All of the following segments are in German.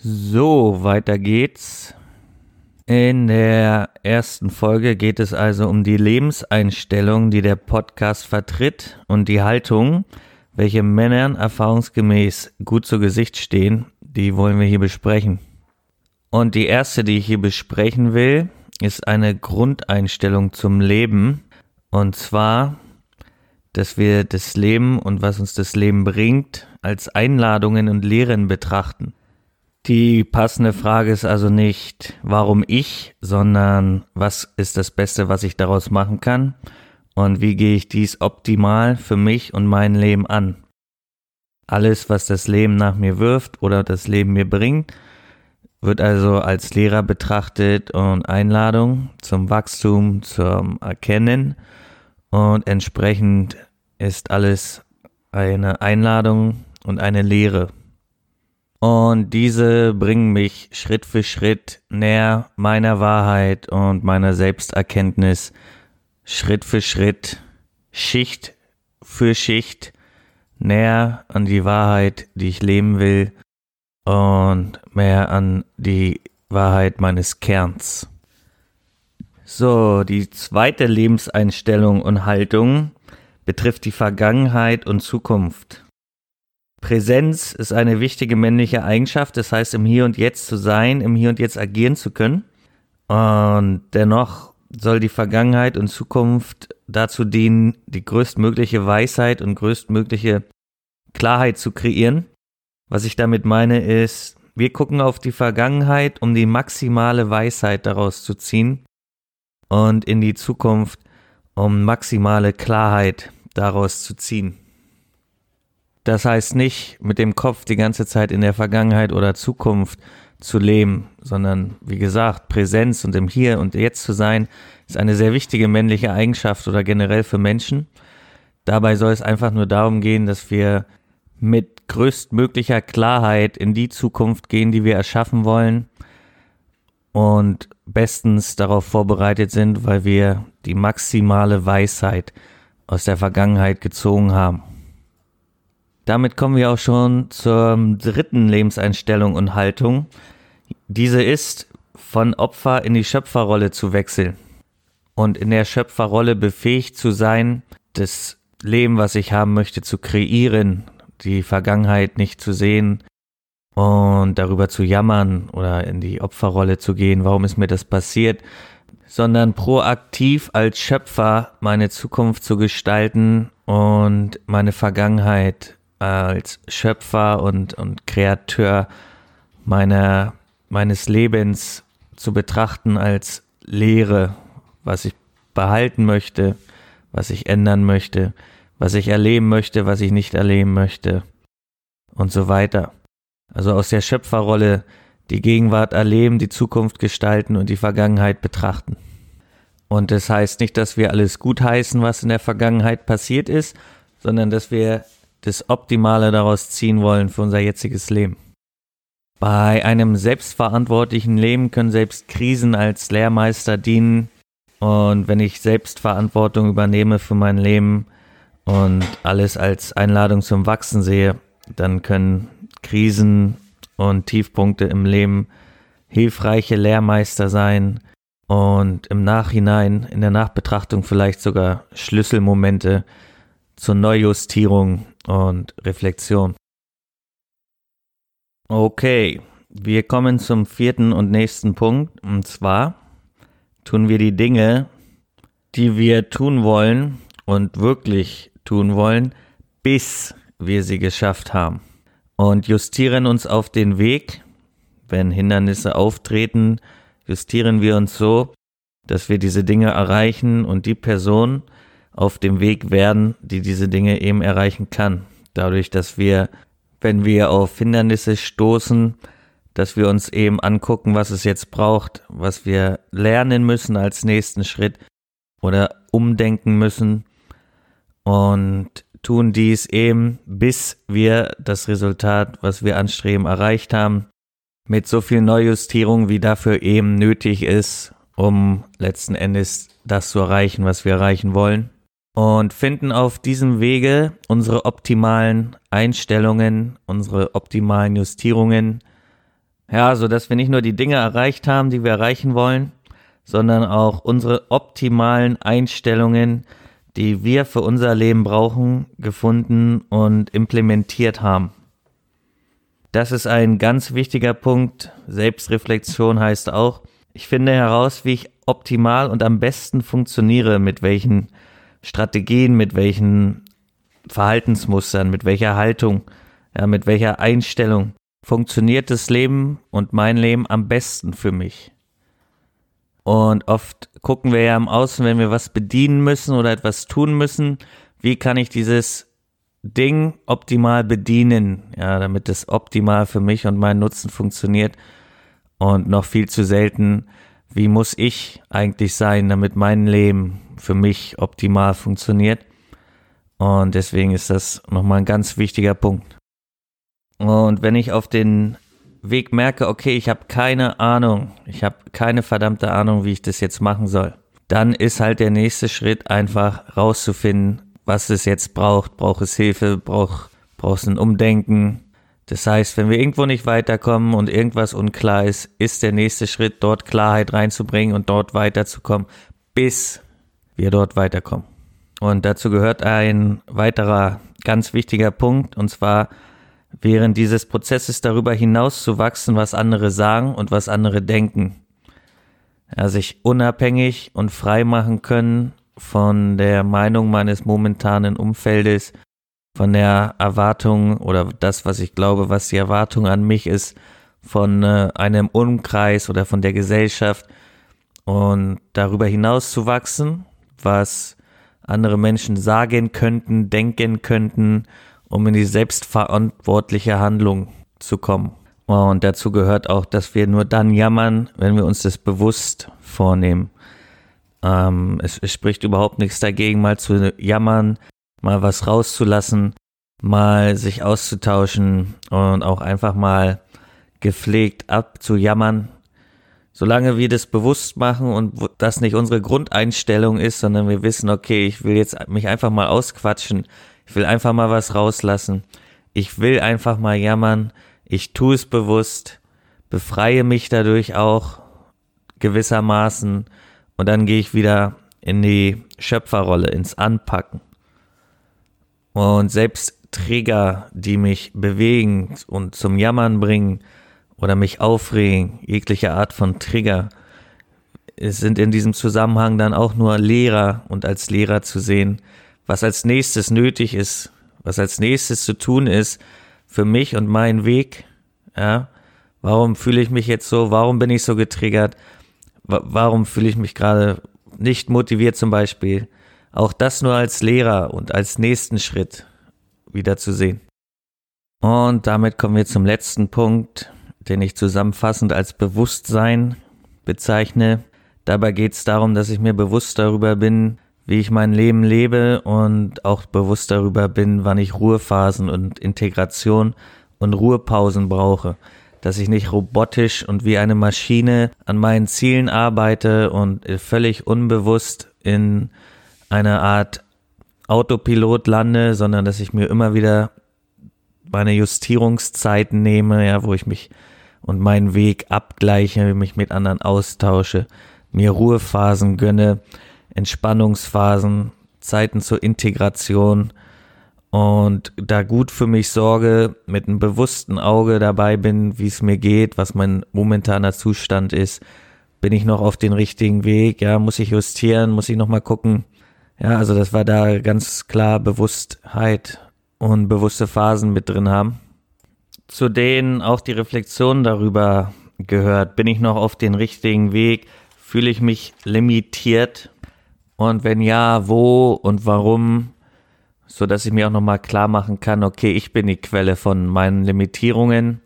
So, weiter geht's. In der ersten Folge geht es also um die Lebenseinstellung, die der Podcast vertritt und die Haltung, welche Männern erfahrungsgemäß gut zu Gesicht stehen, die wollen wir hier besprechen. Und die erste, die ich hier besprechen will, ist eine Grundeinstellung zum Leben. Und zwar, dass wir das Leben und was uns das Leben bringt, als Einladungen und Lehren betrachten. Die passende Frage ist also nicht, warum ich, sondern was ist das Beste, was ich daraus machen kann und wie gehe ich dies optimal für mich und mein Leben an. Alles, was das Leben nach mir wirft oder das Leben mir bringt, wird also als Lehrer betrachtet und Einladung zum Wachstum, zum Erkennen und entsprechend ist alles eine Einladung und eine Lehre. Und diese bringen mich Schritt für Schritt näher meiner Wahrheit und meiner Selbsterkenntnis, Schritt für Schritt, Schicht für Schicht näher an die Wahrheit, die ich leben will und mehr an die Wahrheit meines Kerns. So, die zweite Lebenseinstellung und Haltung betrifft die Vergangenheit und Zukunft. Präsenz ist eine wichtige männliche Eigenschaft, das heißt im Hier und Jetzt zu sein, im Hier und Jetzt agieren zu können. Und dennoch soll die Vergangenheit und Zukunft dazu dienen, die größtmögliche Weisheit und größtmögliche Klarheit zu kreieren. Was ich damit meine ist, wir gucken auf die Vergangenheit, um die maximale Weisheit daraus zu ziehen und in die Zukunft, um maximale Klarheit daraus zu ziehen. Das heißt nicht, mit dem Kopf die ganze Zeit in der Vergangenheit oder Zukunft zu leben, sondern wie gesagt, Präsenz und im Hier und Jetzt zu sein, ist eine sehr wichtige männliche Eigenschaft oder generell für Menschen. Dabei soll es einfach nur darum gehen, dass wir mit größtmöglicher Klarheit in die Zukunft gehen, die wir erschaffen wollen und bestens darauf vorbereitet sind, weil wir die maximale Weisheit aus der Vergangenheit gezogen haben. Damit kommen wir auch schon zur dritten Lebenseinstellung und Haltung. Diese ist, von Opfer in die Schöpferrolle zu wechseln und in der Schöpferrolle befähigt zu sein, das Leben, was ich haben möchte, zu kreieren, die Vergangenheit nicht zu sehen und darüber zu jammern oder in die Opferrolle zu gehen, warum ist mir das passiert, sondern proaktiv als Schöpfer meine Zukunft zu gestalten und meine Vergangenheit als Schöpfer und, und Kreateur meiner, meines Lebens zu betrachten als Lehre, was ich behalten möchte, was ich ändern möchte, was ich erleben möchte, was ich nicht erleben möchte und so weiter. Also aus der Schöpferrolle die Gegenwart erleben, die Zukunft gestalten und die Vergangenheit betrachten. Und das heißt nicht, dass wir alles gutheißen, was in der Vergangenheit passiert ist, sondern dass wir das Optimale daraus ziehen wollen für unser jetziges Leben. Bei einem selbstverantwortlichen Leben können selbst Krisen als Lehrmeister dienen. Und wenn ich Selbstverantwortung übernehme für mein Leben und alles als Einladung zum Wachsen sehe, dann können Krisen und Tiefpunkte im Leben hilfreiche Lehrmeister sein und im Nachhinein, in der Nachbetrachtung vielleicht sogar Schlüsselmomente zur Neujustierung und Reflexion. Okay, wir kommen zum vierten und nächsten Punkt. Und zwar tun wir die Dinge, die wir tun wollen und wirklich tun wollen, bis wir sie geschafft haben. Und justieren uns auf den Weg. Wenn Hindernisse auftreten, justieren wir uns so, dass wir diese Dinge erreichen und die Person, auf dem Weg werden, die diese Dinge eben erreichen kann. Dadurch, dass wir, wenn wir auf Hindernisse stoßen, dass wir uns eben angucken, was es jetzt braucht, was wir lernen müssen als nächsten Schritt oder umdenken müssen und tun dies eben, bis wir das Resultat, was wir anstreben, erreicht haben, mit so viel Neujustierung, wie dafür eben nötig ist, um letzten Endes das zu erreichen, was wir erreichen wollen und finden auf diesem Wege unsere optimalen Einstellungen, unsere optimalen Justierungen Ja, so dass wir nicht nur die Dinge erreicht haben, die wir erreichen wollen, sondern auch unsere optimalen Einstellungen, die wir für unser Leben brauchen, gefunden und implementiert haben. Das ist ein ganz wichtiger Punkt. Selbstreflexion heißt auch, ich finde heraus, wie ich optimal und am besten funktioniere, mit welchen Strategien, mit welchen Verhaltensmustern, mit welcher Haltung, ja, mit welcher Einstellung funktioniert das Leben und mein Leben am besten für mich. Und oft gucken wir ja im Außen, wenn wir was bedienen müssen oder etwas tun müssen, wie kann ich dieses Ding optimal bedienen, ja, damit es optimal für mich und meinen Nutzen funktioniert. Und noch viel zu selten, wie muss ich eigentlich sein, damit mein Leben für mich optimal funktioniert. Und deswegen ist das nochmal ein ganz wichtiger Punkt. Und wenn ich auf den Weg merke, okay, ich habe keine Ahnung, ich habe keine verdammte Ahnung, wie ich das jetzt machen soll, dann ist halt der nächste Schritt einfach rauszufinden, was es jetzt braucht. Braucht es Hilfe, braucht, braucht es ein Umdenken. Das heißt, wenn wir irgendwo nicht weiterkommen und irgendwas unklar ist, ist der nächste Schritt, dort Klarheit reinzubringen und dort weiterzukommen, bis wir dort weiterkommen. Und dazu gehört ein weiterer ganz wichtiger Punkt, und zwar während dieses Prozesses darüber hinaus zu wachsen, was andere sagen und was andere denken. Ja, sich unabhängig und frei machen können von der Meinung meines momentanen Umfeldes, von der Erwartung oder das, was ich glaube, was die Erwartung an mich ist, von äh, einem Umkreis oder von der Gesellschaft und darüber hinaus zu wachsen, was andere Menschen sagen könnten, denken könnten, um in die selbstverantwortliche Handlung zu kommen. Und dazu gehört auch, dass wir nur dann jammern, wenn wir uns das bewusst vornehmen. Ähm, es, es spricht überhaupt nichts dagegen, mal zu jammern, mal was rauszulassen, mal sich auszutauschen und auch einfach mal gepflegt abzujammern. Solange wir das bewusst machen und das nicht unsere Grundeinstellung ist, sondern wir wissen, okay, ich will jetzt mich einfach mal ausquatschen, ich will einfach mal was rauslassen. Ich will einfach mal jammern. Ich tue es bewusst, befreie mich dadurch auch gewissermaßen und dann gehe ich wieder in die Schöpferrolle, ins Anpacken. Und selbst Trigger, die mich bewegen und zum Jammern bringen oder mich aufregen, jegliche Art von Trigger, sind in diesem Zusammenhang dann auch nur Lehrer und als Lehrer zu sehen, was als nächstes nötig ist, was als nächstes zu tun ist für mich und meinen Weg. Ja, warum fühle ich mich jetzt so? Warum bin ich so getriggert? Warum fühle ich mich gerade nicht motiviert zum Beispiel? Auch das nur als Lehrer und als nächsten Schritt wieder zu sehen. Und damit kommen wir zum letzten Punkt, den ich zusammenfassend als Bewusstsein bezeichne. Dabei geht es darum, dass ich mir bewusst darüber bin, wie ich mein Leben lebe und auch bewusst darüber bin, wann ich Ruhephasen und Integration und Ruhepausen brauche. Dass ich nicht robotisch und wie eine Maschine an meinen Zielen arbeite und völlig unbewusst in einer Art Autopilot lande, sondern dass ich mir immer wieder meine Justierungszeiten nehme, ja, wo ich mich und meinen Weg abgleiche, mich mit anderen austausche, mir Ruhephasen gönne, Entspannungsphasen, Zeiten zur Integration und da gut für mich sorge, mit einem bewussten Auge dabei bin, wie es mir geht, was mein momentaner Zustand ist. Bin ich noch auf den richtigen Weg? Ja, muss ich justieren? Muss ich noch mal gucken? Ja, also das war da ganz klar Bewusstheit und bewusste Phasen mit drin haben. Zu denen auch die Reflexion darüber gehört. Bin ich noch auf den richtigen Weg? Fühle ich mich limitiert? Und wenn ja, wo und warum? So dass ich mir auch nochmal klar machen kann, okay, ich bin die Quelle von meinen Limitierungen.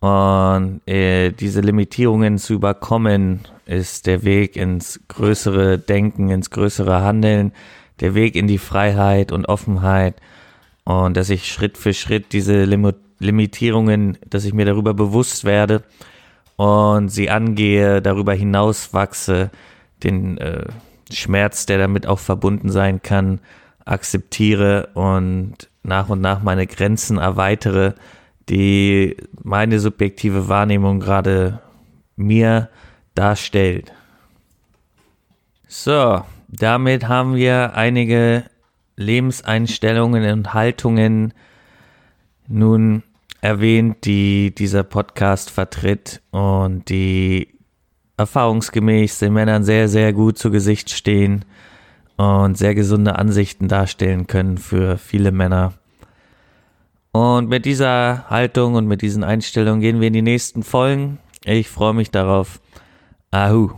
Und äh, diese Limitierungen zu überkommen, ist der Weg ins größere Denken, ins größere Handeln, der Weg in die Freiheit und Offenheit. Und dass ich Schritt für Schritt diese Lim Limitierungen, dass ich mir darüber bewusst werde und sie angehe, darüber hinaus wachse, den äh, Schmerz, der damit auch verbunden sein kann, akzeptiere und nach und nach meine Grenzen erweitere, die meine subjektive Wahrnehmung gerade mir darstellt. So, damit haben wir einige Lebenseinstellungen und Haltungen nun erwähnt, die dieser Podcast vertritt und die erfahrungsgemäß den Männern sehr, sehr gut zu Gesicht stehen und sehr gesunde Ansichten darstellen können für viele Männer. Und mit dieser Haltung und mit diesen Einstellungen gehen wir in die nächsten Folgen. Ich freue mich darauf. Ahu.